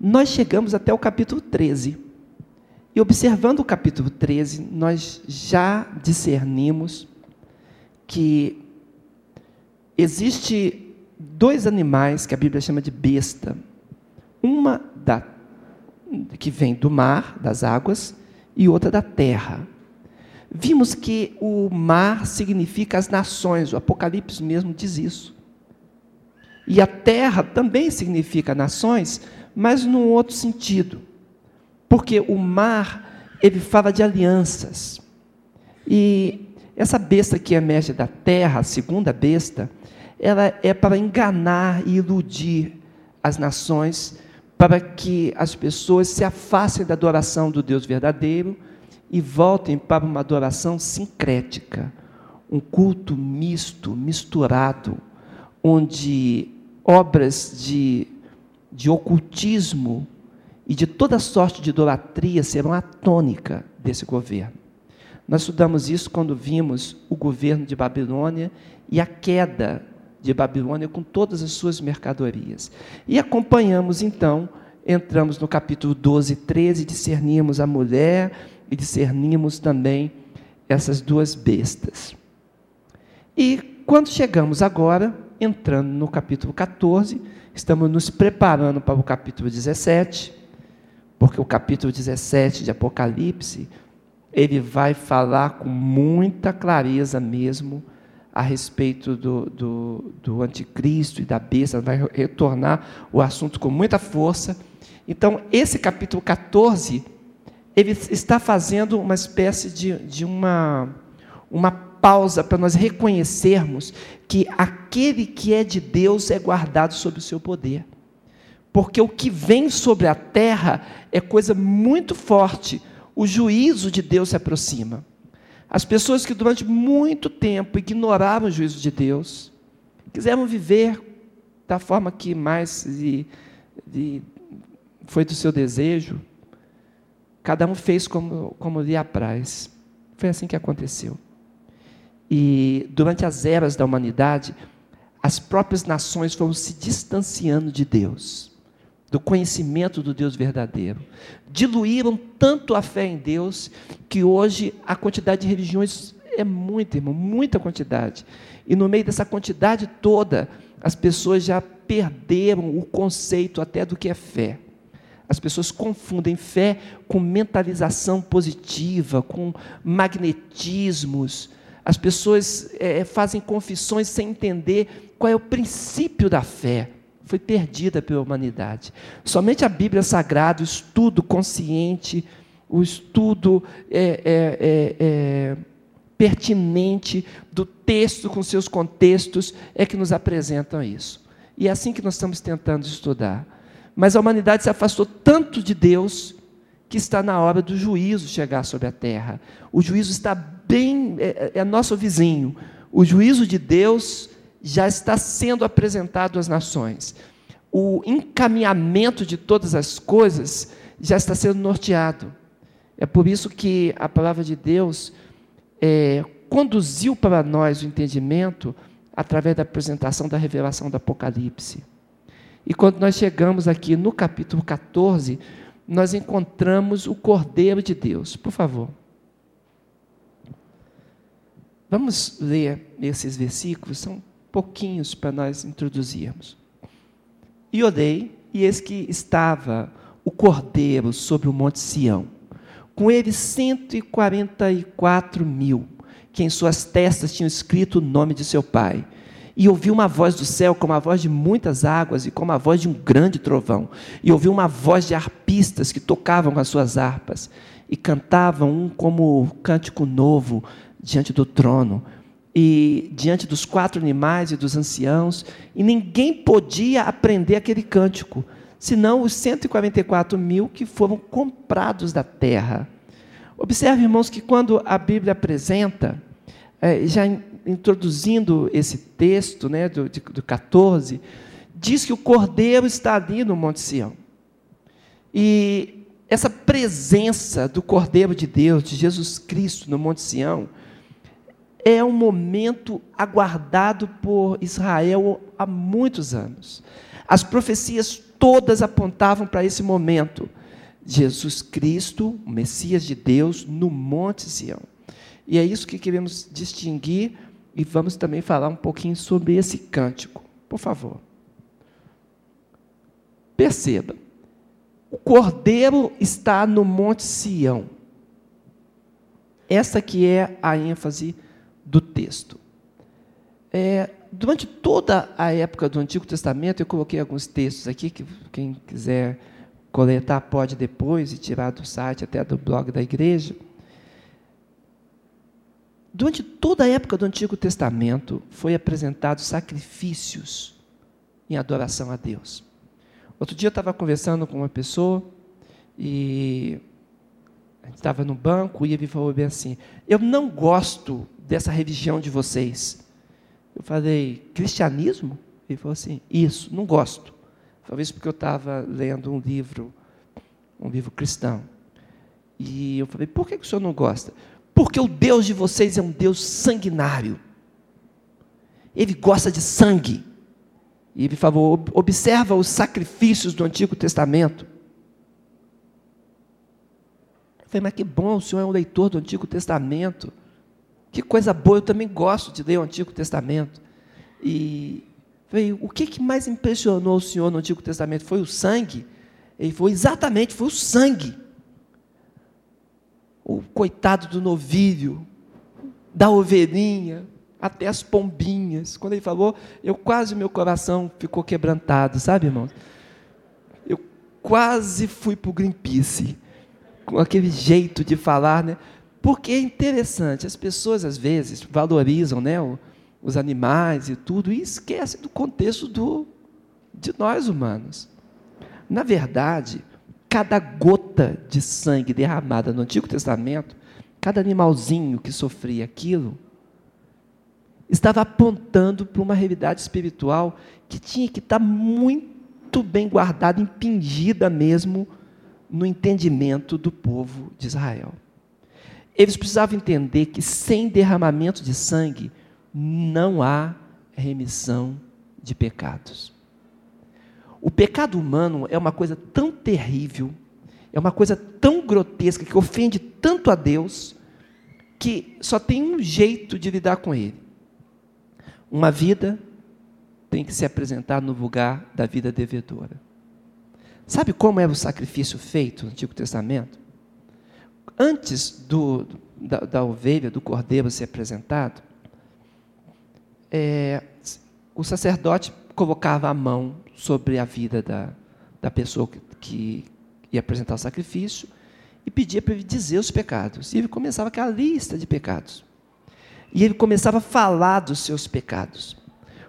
nós chegamos até o capítulo 13. E observando o capítulo 13, nós já discernimos que existe dois animais que a Bíblia chama de besta. Uma da, que vem do mar, das águas, e outra da terra. Vimos que o mar significa as nações, o Apocalipse mesmo diz isso. E a terra também significa nações, mas num outro sentido. Porque o mar, ele fala de alianças. E essa besta que emerge da terra, a segunda besta, ela é para enganar e iludir as nações, para que as pessoas se afastem da adoração do Deus verdadeiro e voltem para uma adoração sincrética, um culto misto, misturado, onde obras de, de ocultismo e de toda sorte de idolatria serão a tônica desse governo. Nós estudamos isso quando vimos o governo de Babilônia e a queda de Babilônia com todas as suas mercadorias. E acompanhamos então, entramos no capítulo 12 e 13, discernimos a mulher e discernimos também essas duas bestas. E quando chegamos agora, entrando no capítulo 14, estamos nos preparando para o capítulo 17, porque o capítulo 17 de Apocalipse ele vai falar com muita clareza mesmo a respeito do, do, do anticristo e da besta, vai retornar o assunto com muita força. Então, esse capítulo 14, ele está fazendo uma espécie de, de uma, uma pausa para nós reconhecermos que aquele que é de Deus é guardado sob o seu poder. Porque o que vem sobre a terra é coisa muito forte, o juízo de Deus se aproxima. As pessoas que durante muito tempo ignoraram o juízo de Deus, quiseram viver da forma que mais foi do seu desejo, cada um fez como, como lhe apraz. Foi assim que aconteceu. E durante as eras da humanidade, as próprias nações foram se distanciando de Deus do conhecimento do Deus verdadeiro. Diluíram tanto a fé em Deus que hoje a quantidade de religiões é muita, irmão, muita quantidade. E no meio dessa quantidade toda, as pessoas já perderam o conceito até do que é fé. As pessoas confundem fé com mentalização positiva, com magnetismos. As pessoas é, fazem confissões sem entender qual é o princípio da fé foi perdida pela humanidade. Somente a Bíblia Sagrada, o estudo consciente, o estudo é, é, é, é, pertinente do texto com seus contextos é que nos apresentam isso. E é assim que nós estamos tentando estudar. Mas a humanidade se afastou tanto de Deus que está na hora do juízo chegar sobre a terra. O juízo está bem, é, é, é nosso vizinho. O juízo de Deus já está sendo apresentado às nações. O encaminhamento de todas as coisas já está sendo norteado. É por isso que a palavra de Deus é, conduziu para nós o entendimento através da apresentação da revelação do Apocalipse. E quando nós chegamos aqui no capítulo 14, nós encontramos o Cordeiro de Deus. Por favor. Vamos ler esses versículos, são pouquinhos para nós introduzirmos. E olhei, e eis que estava o cordeiro sobre o monte Sião, com ele 144 mil, que em suas testas tinham escrito o nome de seu pai. E ouvi uma voz do céu, como a voz de muitas águas, e como a voz de um grande trovão. E ouvi uma voz de arpistas que tocavam com as suas harpas, e cantavam um como cântico novo diante do trono e diante dos quatro animais e dos anciãos, e ninguém podia aprender aquele cântico, senão os 144 mil que foram comprados da terra. Observe, irmãos, que quando a Bíblia apresenta, é, já introduzindo esse texto né, do, do 14, diz que o Cordeiro está ali no Monte Sião. E essa presença do Cordeiro de Deus, de Jesus Cristo no Monte Sião, é um momento aguardado por Israel há muitos anos. As profecias todas apontavam para esse momento. Jesus Cristo, o Messias de Deus, no Monte Sião. E é isso que queremos distinguir e vamos também falar um pouquinho sobre esse cântico. Por favor. Perceba, o cordeiro está no Monte Sião. Essa que é a ênfase texto. É, durante toda a época do Antigo Testamento, eu coloquei alguns textos aqui, que quem quiser coletar pode depois e tirar do site, até do blog da igreja. Durante toda a época do Antigo Testamento, foi apresentado sacrifícios em adoração a Deus. Outro dia eu estava conversando com uma pessoa e a gente estava no banco e ele falou bem assim: Eu não gosto dessa religião de vocês. Eu falei: Cristianismo? Ele falou assim: Isso, não gosto. Talvez porque eu estava lendo um livro, um livro cristão. E eu falei: Por que, que o senhor não gosta? Porque o Deus de vocês é um Deus sanguinário. Ele gosta de sangue. E ele falou: observa os sacrifícios do Antigo Testamento. Falei, mas que bom, o senhor é um leitor do Antigo Testamento. Que coisa boa, eu também gosto de ler o Antigo Testamento. E falei, o que, que mais impressionou o senhor no Antigo Testamento? Foi o sangue? Ele falou, exatamente, foi o sangue. O coitado do novilho, da ovelhinha, até as pombinhas. Quando ele falou, eu quase, meu coração ficou quebrantado, sabe, irmãos? Eu quase fui para o Greenpeace com aquele jeito de falar, né? Porque é interessante, as pessoas às vezes valorizam, né, os animais e tudo e esquecem do contexto do de nós humanos. Na verdade, cada gota de sangue derramada no Antigo Testamento, cada animalzinho que sofria aquilo, estava apontando para uma realidade espiritual que tinha que estar muito bem guardada, impingida mesmo no entendimento do povo de Israel. Eles precisavam entender que sem derramamento de sangue não há remissão de pecados. O pecado humano é uma coisa tão terrível, é uma coisa tão grotesca, que ofende tanto a Deus, que só tem um jeito de lidar com ele. Uma vida tem que se apresentar no lugar da vida devedora. Sabe como era o sacrifício feito no Antigo Testamento? Antes do, da, da ovelha, do cordeiro ser apresentado, é, o sacerdote colocava a mão sobre a vida da, da pessoa que, que ia apresentar o sacrifício e pedia para ele dizer os pecados. E ele começava aquela lista de pecados. E ele começava a falar dos seus pecados.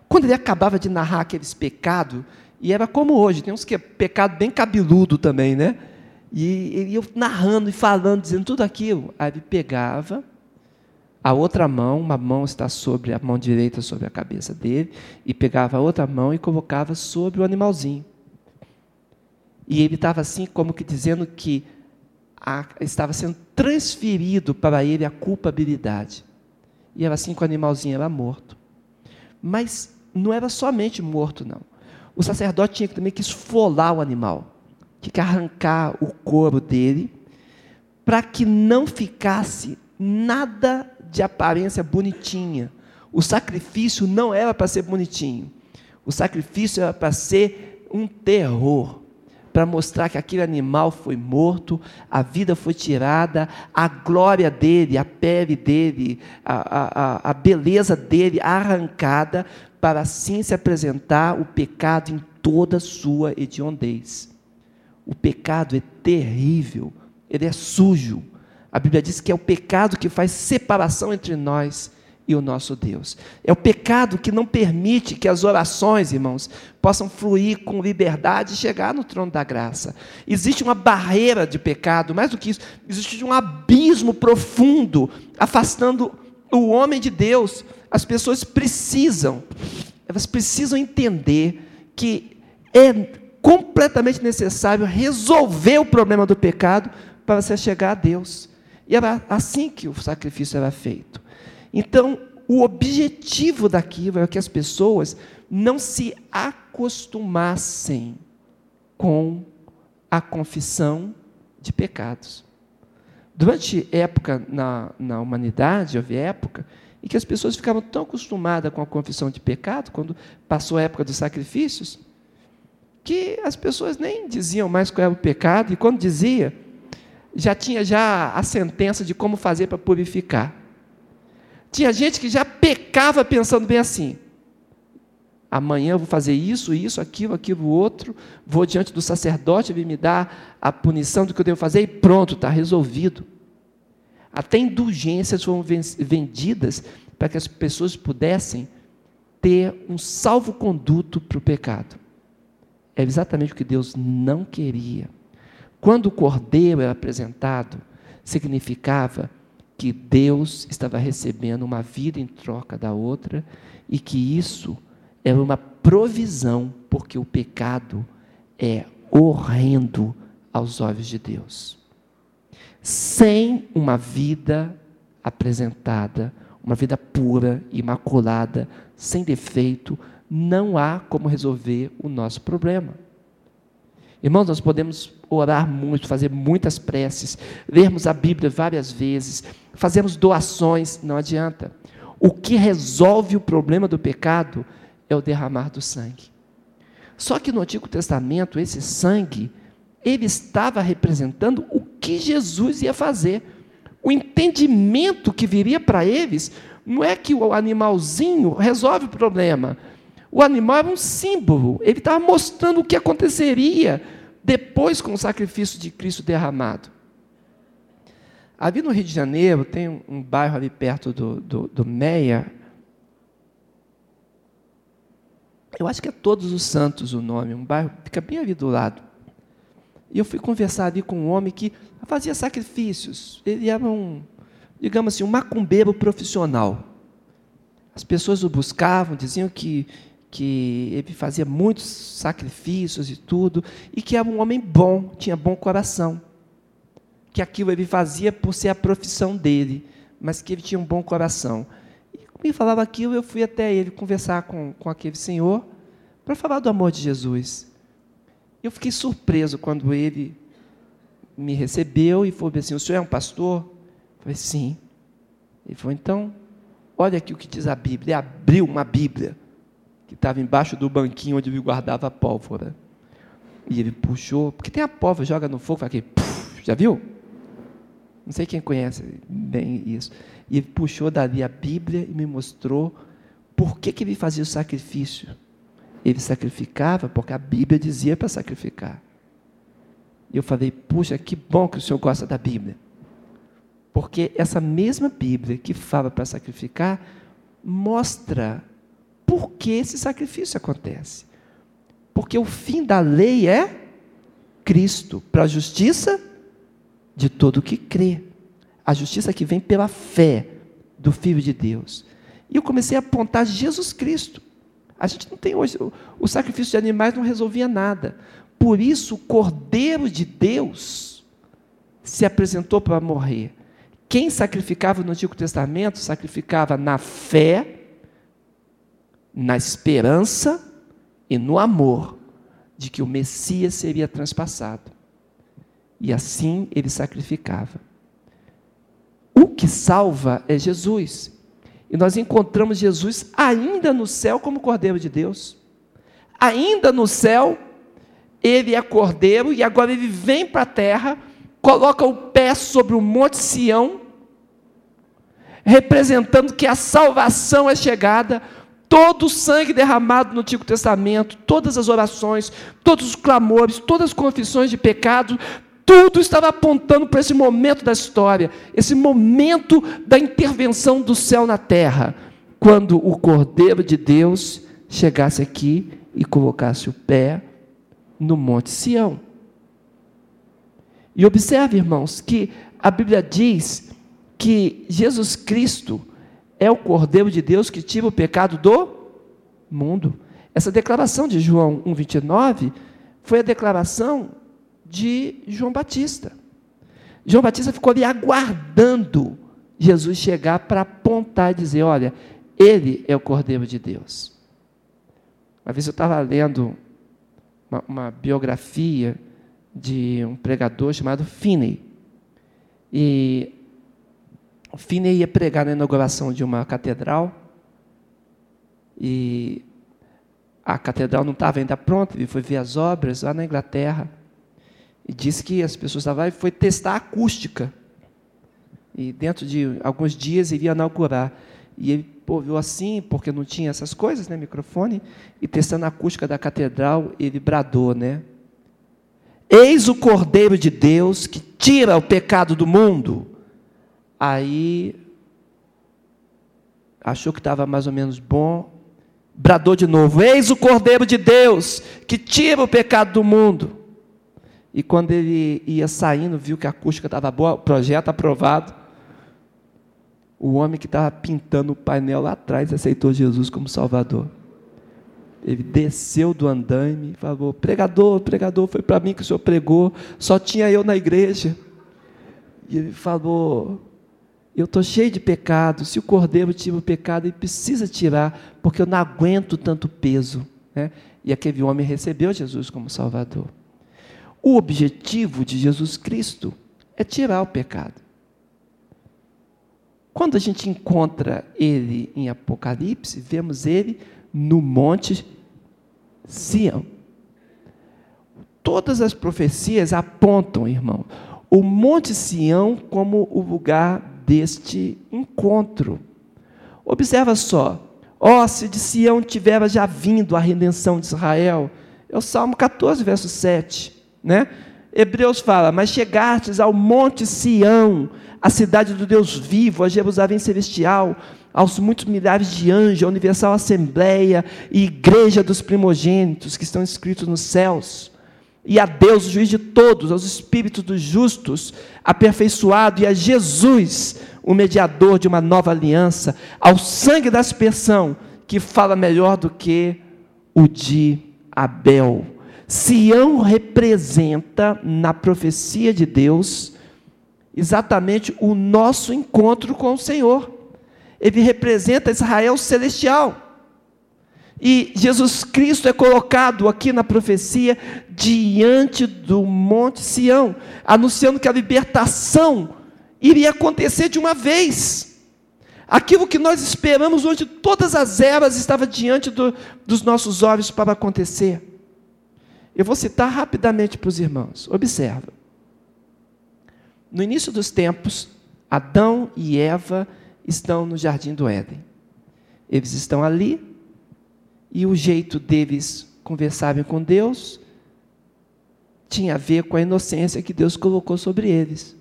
Quando ele acabava de narrar aqueles pecados, e era como hoje, tem uns que é pecado bem cabeludo também, né? E ele ia narrando e falando, dizendo tudo aquilo. Aí ele pegava a outra mão, uma mão está sobre a mão direita sobre a cabeça dele, e pegava a outra mão e colocava sobre o animalzinho. E ele estava assim, como que dizendo que a, estava sendo transferido para ele a culpabilidade. E era assim que o animalzinho era morto. Mas não era somente morto, não o sacerdote tinha também que esfolar o animal, tinha que arrancar o couro dele, para que não ficasse nada de aparência bonitinha. O sacrifício não era para ser bonitinho, o sacrifício era para ser um terror para mostrar que aquele animal foi morto, a vida foi tirada, a glória dele, a pele dele, a, a, a beleza dele arrancada, para assim se apresentar o pecado em toda sua hediondez. O pecado é terrível, ele é sujo. A Bíblia diz que é o pecado que faz separação entre nós e o nosso Deus. É o pecado que não permite que as orações, irmãos, possam fluir com liberdade e chegar no trono da graça. Existe uma barreira de pecado, mais do que isso, existe um abismo profundo afastando o homem de Deus as pessoas precisam, elas precisam entender que é completamente necessário resolver o problema do pecado para você chegar a Deus. E era assim que o sacrifício era feito. Então, o objetivo daquilo era que as pessoas não se acostumassem com a confissão de pecados. Durante época na, na humanidade, houve época em que as pessoas ficavam tão acostumadas com a confissão de pecado, quando passou a época dos sacrifícios, que as pessoas nem diziam mais qual era o pecado, e quando dizia, já tinha já a sentença de como fazer para purificar. Tinha gente que já pecava pensando bem assim: amanhã vou fazer isso, isso, aquilo, aquilo, outro, vou diante do sacerdote, ele me dar a punição do que eu devo fazer, e pronto, está resolvido. Até indulgências foram vendidas para que as pessoas pudessem ter um salvo-conduto para o pecado. É exatamente o que Deus não queria. Quando o cordeiro era apresentado, significava que Deus estava recebendo uma vida em troca da outra e que isso era uma provisão, porque o pecado é horrendo aos olhos de Deus. Sem uma vida apresentada, uma vida pura, imaculada, sem defeito, não há como resolver o nosso problema. Irmãos, nós podemos orar muito, fazer muitas preces, lermos a Bíblia várias vezes, fazemos doações, não adianta. O que resolve o problema do pecado é o derramar do sangue. Só que no Antigo Testamento, esse sangue, ele estava representando o que Jesus ia fazer. O entendimento que viria para eles não é que o animalzinho resolve o problema, o animal era um símbolo, ele estava mostrando o que aconteceria depois com o sacrifício de Cristo derramado. Ali no Rio de Janeiro, tem um, bairro ali perto do, do, do Meia. Eu acho que é Todos os Santos o nome, um bairro, fica bem ali do lado. E eu fui conversar ali com um homem que fazia sacrifícios. Ele era um, digamos assim, um macumbeiro profissional. As pessoas o buscavam, diziam que que ele fazia muitos sacrifícios e tudo, e que era um homem bom, tinha bom coração. Que aquilo ele fazia por ser a profissão dele, mas que ele tinha um bom coração. E ele falava aquilo, eu fui até ele conversar com, com aquele senhor para falar do amor de Jesus. Eu fiquei surpreso quando ele me recebeu e falou assim: O senhor é um pastor? Eu falei: Sim. Ele falou: Então, olha aqui o que diz a Bíblia. Ele abriu uma Bíblia que estava embaixo do banquinho onde ele guardava a pólvora. E ele puxou, porque tem a pólvora, joga no fogo, puff, já viu? Não sei quem conhece bem isso. E ele puxou dali a Bíblia e me mostrou por que, que ele fazia o sacrifício. Ele sacrificava porque a Bíblia dizia para sacrificar. E eu falei, puxa, que bom que o senhor gosta da Bíblia. Porque essa mesma Bíblia que fala para sacrificar, mostra por que esse sacrifício acontece? Porque o fim da lei é Cristo, para a justiça de todo que crê. A justiça que vem pela fé do Filho de Deus. E eu comecei a apontar Jesus Cristo. A gente não tem hoje, o sacrifício de animais não resolvia nada. Por isso, o Cordeiro de Deus se apresentou para morrer. Quem sacrificava no Antigo Testamento, sacrificava na fé na esperança e no amor de que o Messias seria transpassado. E assim ele sacrificava. O que salva é Jesus. E nós encontramos Jesus ainda no céu como Cordeiro de Deus. Ainda no céu, ele é Cordeiro e agora ele vem para a terra, coloca o pé sobre o Monte Sião, representando que a salvação é chegada, todo o sangue derramado no Antigo Testamento, todas as orações, todos os clamores, todas as confissões de pecado, tudo estava apontando para esse momento da história, esse momento da intervenção do céu na terra, quando o Cordeiro de Deus chegasse aqui e colocasse o pé no Monte Sião. E observe, irmãos, que a Bíblia diz que Jesus Cristo, é o Cordeiro de Deus que tira o pecado do mundo. Essa declaração de João 1,29 foi a declaração de João Batista. João Batista ficou ali aguardando Jesus chegar para apontar e dizer: Olha, ele é o Cordeiro de Deus. Uma vez eu estava lendo uma, uma biografia de um pregador chamado Finney. E o Finney ia pregar na inauguração de uma catedral e a catedral não estava ainda pronta, ele foi ver as obras lá na Inglaterra e disse que as pessoas estavam lá e foi testar a acústica. E dentro de alguns dias iria inaugurar. E ele ouviu assim, porque não tinha essas coisas, né, microfone, e testando a acústica da catedral, ele bradou, né? Eis o Cordeiro de Deus que tira o pecado do mundo. Aí achou que estava mais ou menos bom, bradou de novo: Eis o Cordeiro de Deus que tira o pecado do mundo. E quando ele ia saindo, viu que a acústica estava boa, projeto aprovado. O homem que estava pintando o painel lá atrás aceitou Jesus como Salvador. Ele desceu do andaime e falou: Pregador, pregador, foi para mim que o senhor pregou, só tinha eu na igreja. E ele falou: Eu estou cheio de pecado. Se o cordeiro tira o pecado, ele precisa tirar, porque eu não aguento tanto peso. Né? E aquele homem recebeu Jesus como Salvador. O objetivo de Jesus Cristo é tirar o pecado. Quando a gente encontra ele em Apocalipse, vemos ele no Monte Sião. Todas as profecias apontam, irmão, o Monte Sião como o lugar deste encontro. Observa só, ó, oh, se de Sião tivera já vindo a redenção de Israel, é o Salmo 14, verso 7, né? Hebreus fala, mas chegastes ao Monte Sião, a cidade do Deus vivo, a Jerusalém celestial, aos muitos milhares de anjos, a universal assembleia e igreja dos primogênitos que estão escritos nos céus, e a Deus, o juiz de todos, aos espíritos dos justos, aperfeiçoado, e a Jesus, o mediador de uma nova aliança, ao sangue da aspersão, que fala melhor do que o de Abel. Sião representa, na profecia de Deus, exatamente o nosso encontro com o Senhor. Ele representa Israel celestial. E Jesus Cristo é colocado aqui na profecia diante do Monte Sião, anunciando que a libertação iria acontecer de uma vez. Aquilo que nós esperamos onde todas as eras estava diante do, dos nossos olhos para acontecer. Eu vou citar rapidamente para os irmãos. Observa. No início dos tempos, Adão e Eva estão no jardim do Éden. Eles estão ali e o jeito deles conversarem com Deus tinha a ver com a inocência que Deus colocou sobre eles.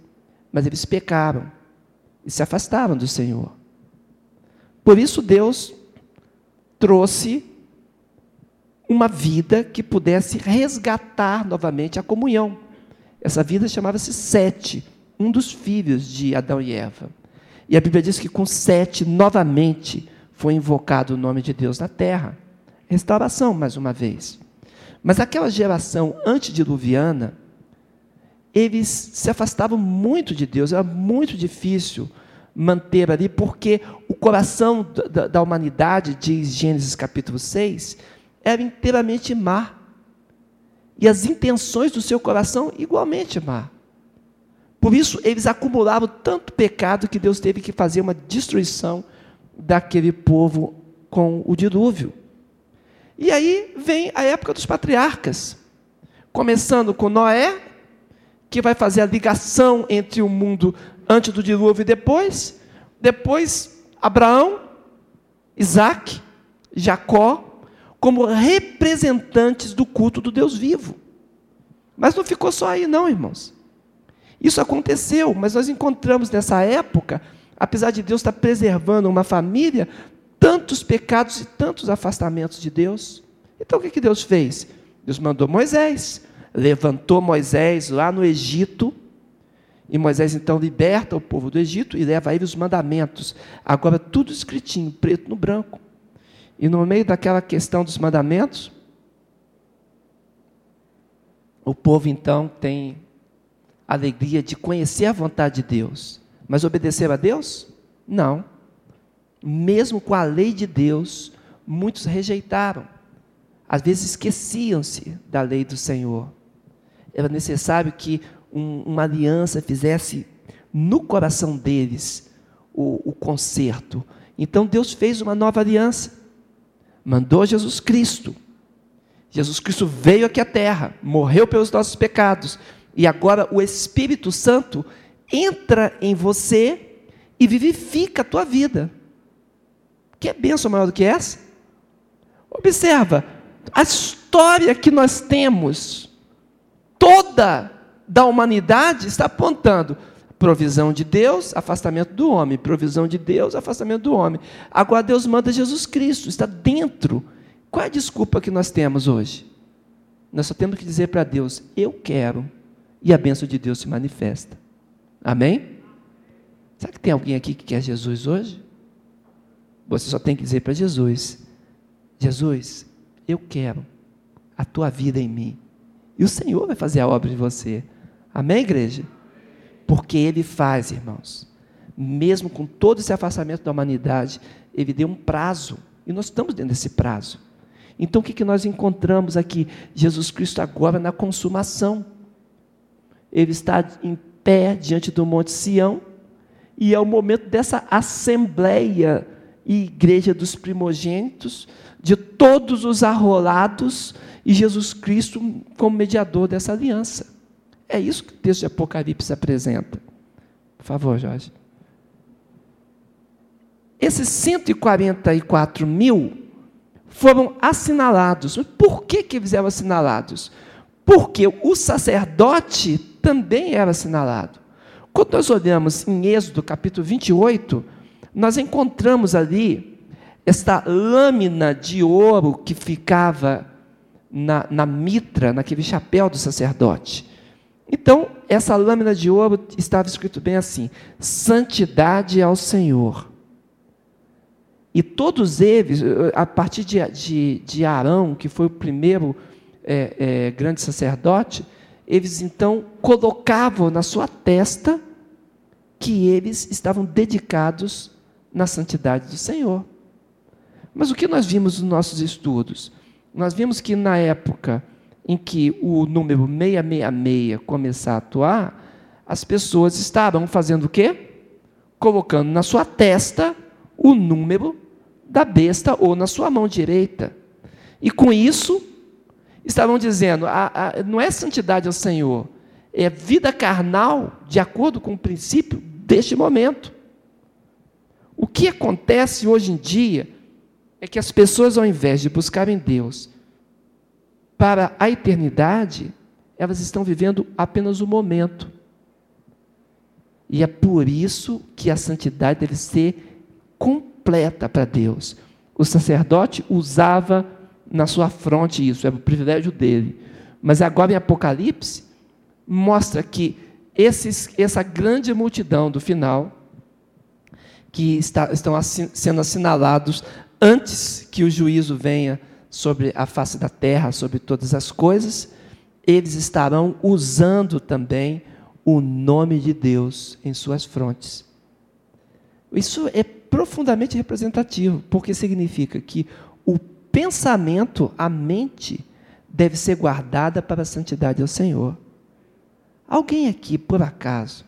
Mas eles pecaram e se afastaram do Senhor. Por isso Deus trouxe uma vida que pudesse resgatar novamente a comunhão. Essa vida chamava-se Sete, um dos filhos de Adão e Eva. E a Bíblia diz que com Sete, novamente, foi invocado o nome de Deus na terra. Restauração, mais uma vez. Mas aquela geração antediluviana, eles se afastavam muito de Deus, era muito difícil manter ali, porque o coração da, da humanidade, diz Gênesis capítulo 6, era inteiramente má. E as intenções do seu coração igualmente má. Por isso, eles acumulavam tanto pecado que Deus teve que fazer uma destruição daquele povo com o dilúvio. E aí vem a época dos patriarcas, começando com Noé, que vai fazer a ligação entre o mundo antes do dilúvio e depois, depois Abraão, Isaac, Jacó, como representantes do culto do Deus vivo. Mas não ficou só aí, não, irmãos. Isso aconteceu, mas nós encontramos nessa época, apesar de Deus estar preservando uma família, tantos pecados e tantos afastamentos de Deus. Então o que, que Deus fez? Deus mandou Moisés, levantou Moisés lá no Egito, e Moisés então liberta o povo do Egito e leva a ele os mandamentos. Agora tudo escritinho, preto no branco. E no meio daquela questão dos mandamentos, o povo então tem alegria de conhecer a vontade de Deus, mas obedecer a Deus? Não. Mesmo com a lei de Deus, muitos rejeitaram. às vezes esqueciam-se da lei do Senhor. Era necessário que um, uma aliança fizesse no coração deles o, o conserto. Então Deus fez uma nova aliança, mandou Jesus Cristo. Jesus Cristo veio aqui à terra, morreu pelos nossos pecados, e agora o Espírito Santo entra em você e vivifica a tua vida. Que bênção maior do que essa? Observa, a história que nós temos, toda da humanidade, está apontando provisão de Deus, afastamento do homem, provisão de Deus, afastamento do homem. Agora Deus manda Jesus Cristo, está dentro. Qual é a desculpa que nós temos hoje? Nós só temos que dizer para Deus: Eu quero, e a bênção de Deus se manifesta. Amém? Será que tem alguém aqui que quer Jesus hoje? Você só tem que dizer para Jesus: Jesus, eu quero a tua vida em mim. E o Senhor vai fazer a obra de você. Amém, igreja? Porque Ele faz, irmãos. Mesmo com todo esse afastamento da humanidade, Ele deu um prazo. E nós estamos dentro desse prazo. Então o que, que nós encontramos aqui? Jesus Cristo agora na consumação. Ele está em pé diante do Monte Sião. E é o momento dessa assembleia e igreja dos primogênitos, de todos os arrolados, e Jesus Cristo como mediador dessa aliança. É isso que o texto de Apocalipse apresenta. Por favor, Jorge. Esses 144 mil foram assinalados. Por que, que eles eram assinalados? Porque o sacerdote também era assinalado. Quando nós olhamos em Êxodo capítulo 28, nós encontramos ali esta lâmina de ouro que ficava na, na mitra, naquele chapéu do sacerdote. Então, essa lâmina de ouro estava escrito bem assim: santidade ao Senhor. E todos eles, a partir de, de, de Arão, que foi o primeiro é, é, grande sacerdote, eles então colocavam na sua testa que eles estavam dedicados na santidade do Senhor. Mas o que nós vimos nos nossos estudos? Nós vimos que na época em que o número 666 começar a atuar, as pessoas estarão fazendo o quê? Colocando na sua testa o número da besta ou na sua mão direita. E com isso, estavam dizendo: a, a, não é santidade ao Senhor, é vida carnal de acordo com o princípio deste momento. O que acontece hoje em dia é que as pessoas, ao invés de buscarem Deus para a eternidade, elas estão vivendo apenas o momento. E é por isso que a santidade deve ser completa para Deus. O sacerdote usava na sua fronte isso, era o privilégio dele. Mas agora em Apocalipse, mostra que esses, essa grande multidão do final, que está, estão assin, sendo assinalados antes que o juízo venha sobre a face da terra, sobre todas as coisas, eles estarão usando também o nome de Deus em suas frontes. Isso é profundamente representativo, porque significa que o pensamento, a mente, deve ser guardada para a santidade ao Senhor. Alguém aqui, por acaso,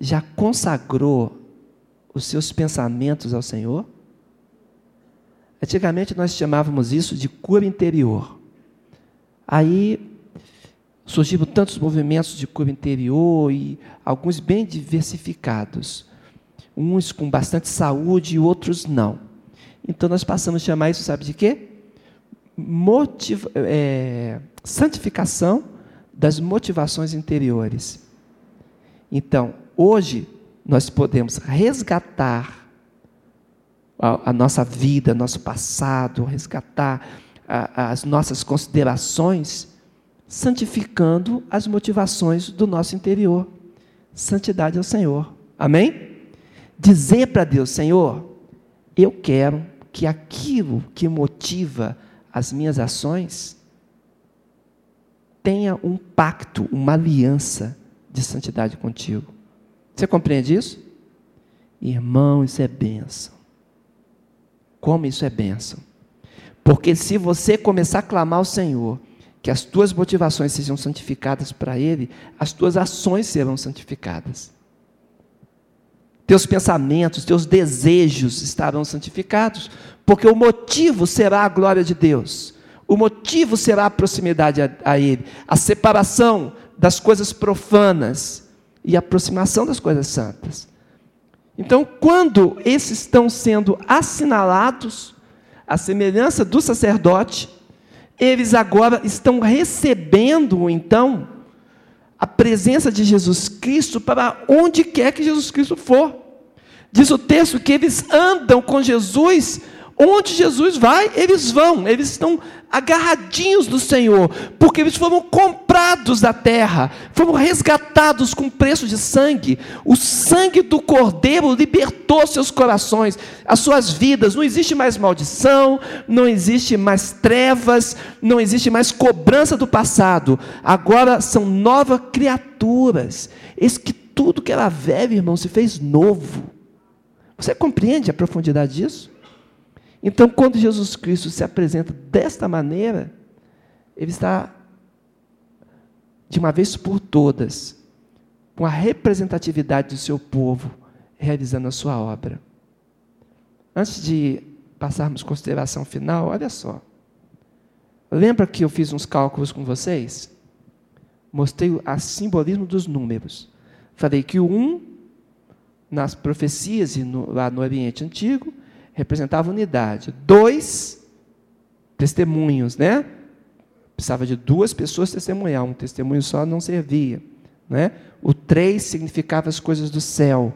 já consagrou os seus pensamentos ao Senhor? Antigamente nós chamávamos isso de cura interior. Aí surgiram tantos movimentos de cura interior e alguns bem diversificados. Uns com bastante saúde e outros não. Então nós passamos a chamar isso, sabe de quê? Motiva, é, santificação das motivações interiores. Então, hoje, nós podemos resgatar a, a nossa vida, nosso passado, resgatar a, as nossas considerações, santificando as motivações do nosso interior. Santidade ao Senhor. Amém? Dizer para Deus, Senhor, eu quero que aquilo que motiva as minhas ações tenha um pacto, uma aliança de santidade contigo. Você compreende isso? Irmão, isso é bênção. Como isso é bênção. Porque se você começar a clamar ao Senhor, que as tuas motivações sejam santificadas para Ele, as tuas ações serão santificadas. Teus pensamentos, teus desejos estarão santificados, porque o motivo será a glória de Deus, o motivo será a proximidade a, a Ele, a separação das coisas profanas e a aproximação das coisas santas. Então, quando esses estão sendo assinalados, a semelhança do sacerdote, eles agora estão recebendo, então, a presença de Jesus Cristo para onde quer que Jesus Cristo for. Diz o texto que eles andam com Jesus Onde Jesus vai, eles vão, eles estão agarradinhos do Senhor, porque eles foram comprados da terra, foram resgatados com preço de sangue. O sangue do Cordeiro libertou seus corações, as suas vidas. Não existe mais maldição, não existe mais trevas, não existe mais cobrança do passado. Agora são novas criaturas. Eis que tudo que era velho, irmão, se fez novo. Você compreende a profundidade disso? Então, quando Jesus Cristo se apresenta desta maneira, ele está, de uma vez por todas, com a representatividade do seu povo, realizando a sua obra. Antes de passarmos consideração final, olha só. Lembra que eu fiz uns cálculos com vocês? Mostrei o simbolismo dos números. Falei que o 1, nas profecias e no, lá no Oriente Antigo, representava unidade. Dois testemunhos, né? Precisava de duas pessoas testemunhar, um testemunho só não servia. Né? O três significava as coisas do céu,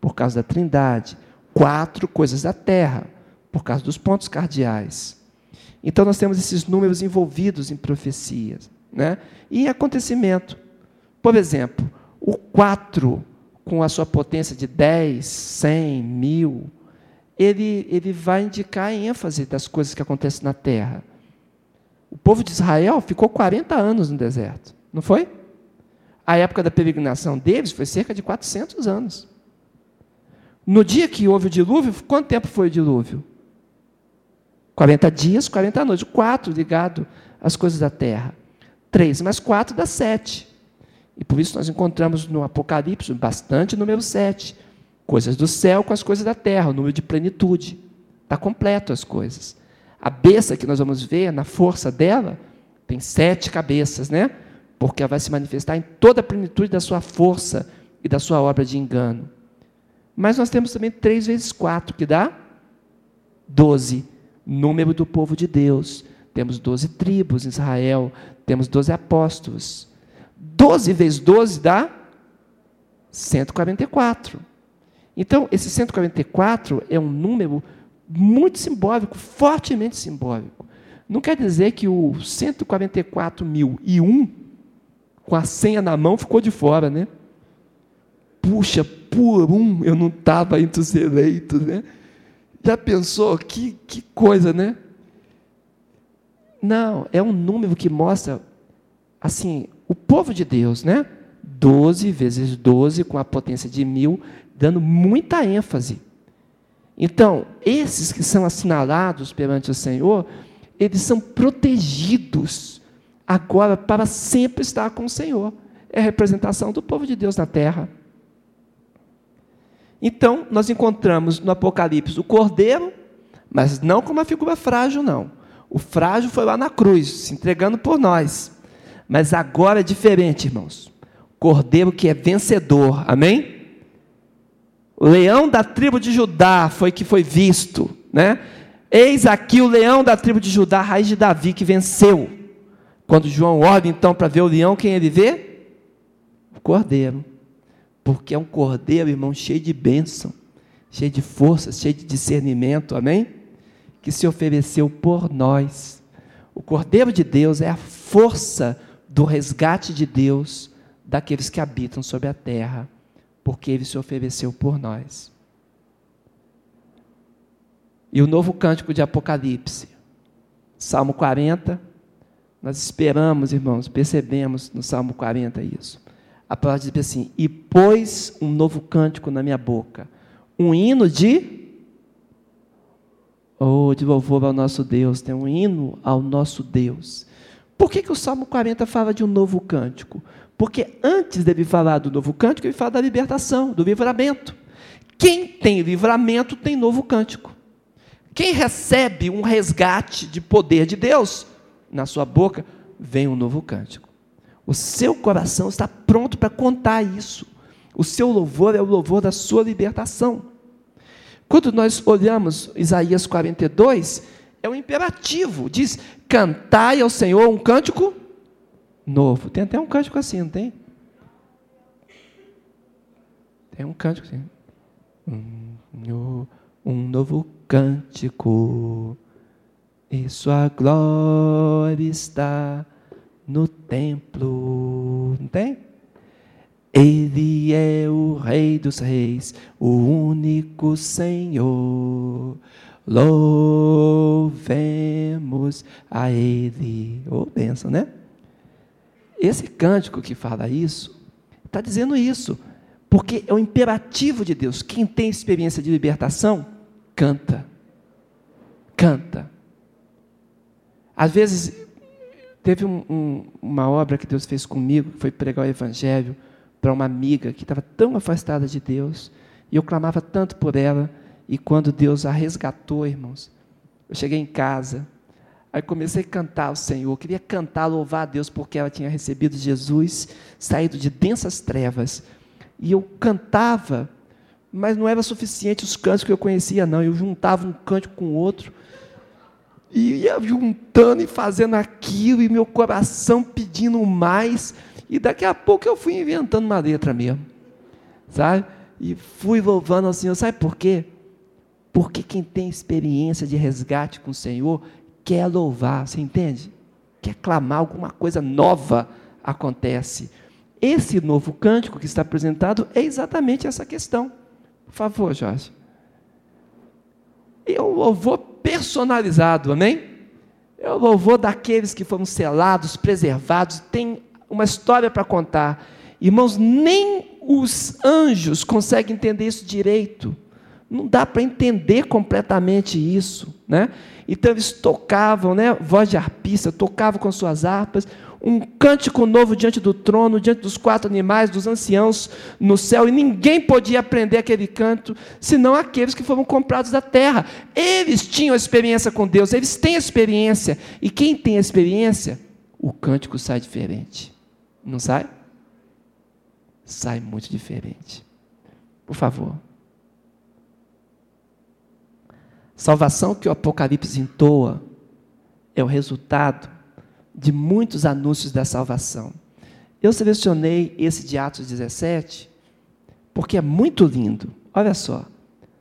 por causa da trindade. Quatro, coisas da terra, por causa dos pontos cardeais. Então nós temos esses números envolvidos em profecias. Né? E em acontecimento. Por exemplo, o quatro, com a sua potência de 10, 100, mil, ele, ele vai indicar a ênfase das coisas que acontecem na terra. O povo de Israel ficou 40 anos no deserto, não foi? A época da peregrinação deles foi cerca de 400 anos. No dia que houve o dilúvio, quanto tempo foi o dilúvio? 40 dias, 40 noites. Quatro ligado às coisas da terra. Três mais quatro dá sete. E por isso nós encontramos no Apocalipse bastante número sete. Coisas do céu com as coisas da terra, o número de plenitude. Está completo as coisas. A besta que nós vamos ver, na força dela, tem sete cabeças, né? Porque ela vai se manifestar em toda a plenitude da sua força e da sua obra de engano. Mas nós temos também três vezes quatro, que dá doze. Número do povo de Deus. Temos doze tribos em Israel, temos doze apóstolos. Doze vezes doze dá 144. Então, esse 144 é um número muito simbólico, fortemente simbólico. Não quer dizer que o 144.001, com a senha na mão, ficou de fora, né? Puxa, por um eu não estava entre os eleitos, né? Já pensou? Que, que coisa, né? Não, é um número que mostra, assim, o povo de Deus, né? 12 vezes 12, com a potência de mil, dando muita ênfase. Então, esses que são assinalados perante o Senhor, eles são protegidos agora para sempre estar com o Senhor. É a representação do povo de Deus na terra. Então, nós encontramos no Apocalipse o cordeiro, mas não como uma figura frágil, não. O frágil foi lá na cruz, se entregando por nós. Mas agora é diferente, irmãos. Cordeiro que é vencedor, amém? Leão da tribo de Judá foi que foi visto, né? Eis aqui o leão da tribo de Judá, raiz de Davi, que venceu. Quando João olha então para ver o leão, quem ele vê? O cordeiro. Porque é um cordeiro, irmão, cheio de bênção, cheio de força, cheio de discernimento, amém? Que se ofereceu por nós. O cordeiro de Deus é a força do resgate de Deus daqueles que habitam sobre a terra porque ele se ofereceu por nós. E o novo cântico de Apocalipse, Salmo 40, nós esperamos, irmãos, percebemos no Salmo 40 isso. A palavra diz assim: E pôs um novo cântico na minha boca, um hino de Oh, de louvor ao nosso Deus, tem um hino ao nosso Deus. Por que, que o Salmo 40 fala de um novo cântico? Porque antes dele falar do novo cântico, ele fala da libertação, do livramento. Quem tem livramento tem novo cântico. Quem recebe um resgate de poder de Deus, na sua boca vem um novo cântico. O seu coração está pronto para contar isso. O seu louvor é o louvor da sua libertação. Quando nós olhamos Isaías 42, é um imperativo, diz: cantai ao Senhor um cântico novo. Tem até um cântico assim, não tem? Tem um cântico assim. Um, um novo cântico, e sua glória está no templo. Não tem? Ele é o Rei dos Reis, o único Senhor. Louvemos a Ele. Ô, oh, benção, né? Esse cântico que fala isso, está dizendo isso, porque é o imperativo de Deus. Quem tem experiência de libertação, canta. Canta. Às vezes, teve um, um, uma obra que Deus fez comigo, que foi pregar o Evangelho para uma amiga que estava tão afastada de Deus, e eu clamava tanto por ela, e quando Deus a resgatou, irmãos, eu cheguei em casa, aí comecei a cantar ao Senhor, queria cantar, louvar a Deus, porque ela tinha recebido Jesus, saído de densas trevas, e eu cantava, mas não era suficiente os cantos que eu conhecia, não, eu juntava um canto com o outro, e ia juntando e fazendo aquilo, e meu coração pedindo mais, e daqui a pouco eu fui inventando uma letra mesmo. Sabe? E fui louvando ao Senhor. Sabe por quê? Porque quem tem experiência de resgate com o Senhor quer louvar, você entende? Quer clamar alguma coisa nova acontece. Esse novo cântico que está apresentado é exatamente essa questão. Por favor, Jorge. Um louvor personalizado, amém? É o louvor daqueles que foram selados, preservados, tem uma história para contar. Irmãos, nem os anjos conseguem entender isso direito. Não dá para entender completamente isso, né? Então eles tocavam, né? Voz de arpista, tocavam com suas harpas, um cântico novo diante do trono, diante dos quatro animais, dos anciãos no céu, e ninguém podia aprender aquele canto, senão aqueles que foram comprados da terra. Eles tinham experiência com Deus, eles têm experiência, e quem tem experiência, o cântico sai diferente. Não sai? Sai muito diferente. Por favor. Salvação que o Apocalipse entoa é o resultado de muitos anúncios da salvação. Eu selecionei esse de Atos 17 porque é muito lindo. Olha só.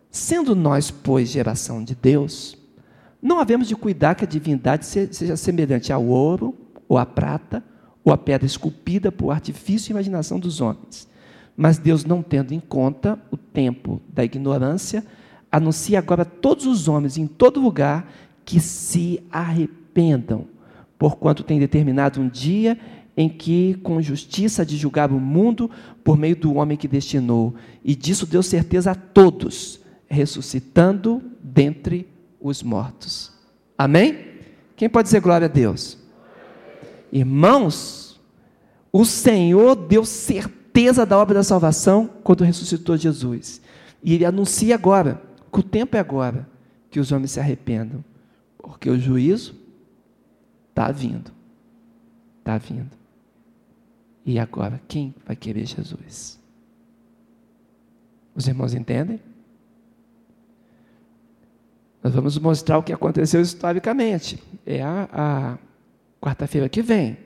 Sendo nós, pois, geração de Deus, não havemos de cuidar que a divindade seja semelhante ao ouro ou à prata ou a pedra esculpida por artifício e imaginação dos homens. Mas Deus, não tendo em conta o tempo da ignorância, anuncia agora a todos os homens em todo lugar que se arrependam, porquanto tem determinado um dia em que, com justiça, de julgar o mundo por meio do homem que destinou. E disso deu certeza a todos, ressuscitando dentre os mortos. Amém? Quem pode dizer glória a Deus? Irmãos, o Senhor deu certeza da obra da salvação quando ressuscitou Jesus. E ele anuncia agora, que o tempo é agora, que os homens se arrependam, porque o juízo está vindo. Está vindo. E agora, quem vai querer Jesus? Os irmãos entendem? Nós vamos mostrar o que aconteceu historicamente. É a, a quarta-feira que vem.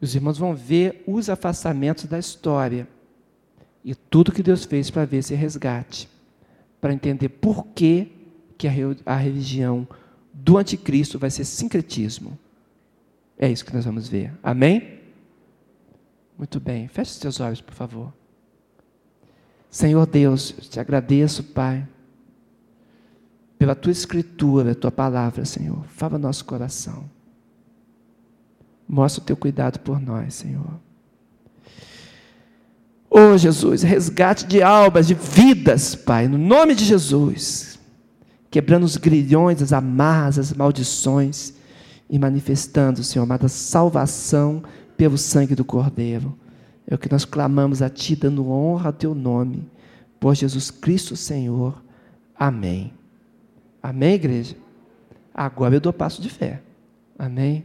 Os irmãos vão ver os afastamentos da história e tudo que Deus fez para ver esse resgate, para entender por que, que a, a religião do anticristo vai ser sincretismo. É isso que nós vamos ver. Amém? Muito bem. Feche os teus olhos, por favor. Senhor Deus, eu te agradeço, Pai, pela tua escritura, tua palavra, Senhor. Fala nosso coração. Mostra o teu cuidado por nós, Senhor. Oh, Jesus, resgate de almas, de vidas, Pai, no nome de Jesus. quebrando os grilhões, as amarras, as maldições e manifestando, Senhor amado, a salvação pelo sangue do Cordeiro. É o que nós clamamos a Ti, dando honra ao Teu nome, por Jesus Cristo, Senhor. Amém. Amém, igreja? Agora eu dou passo de fé. Amém.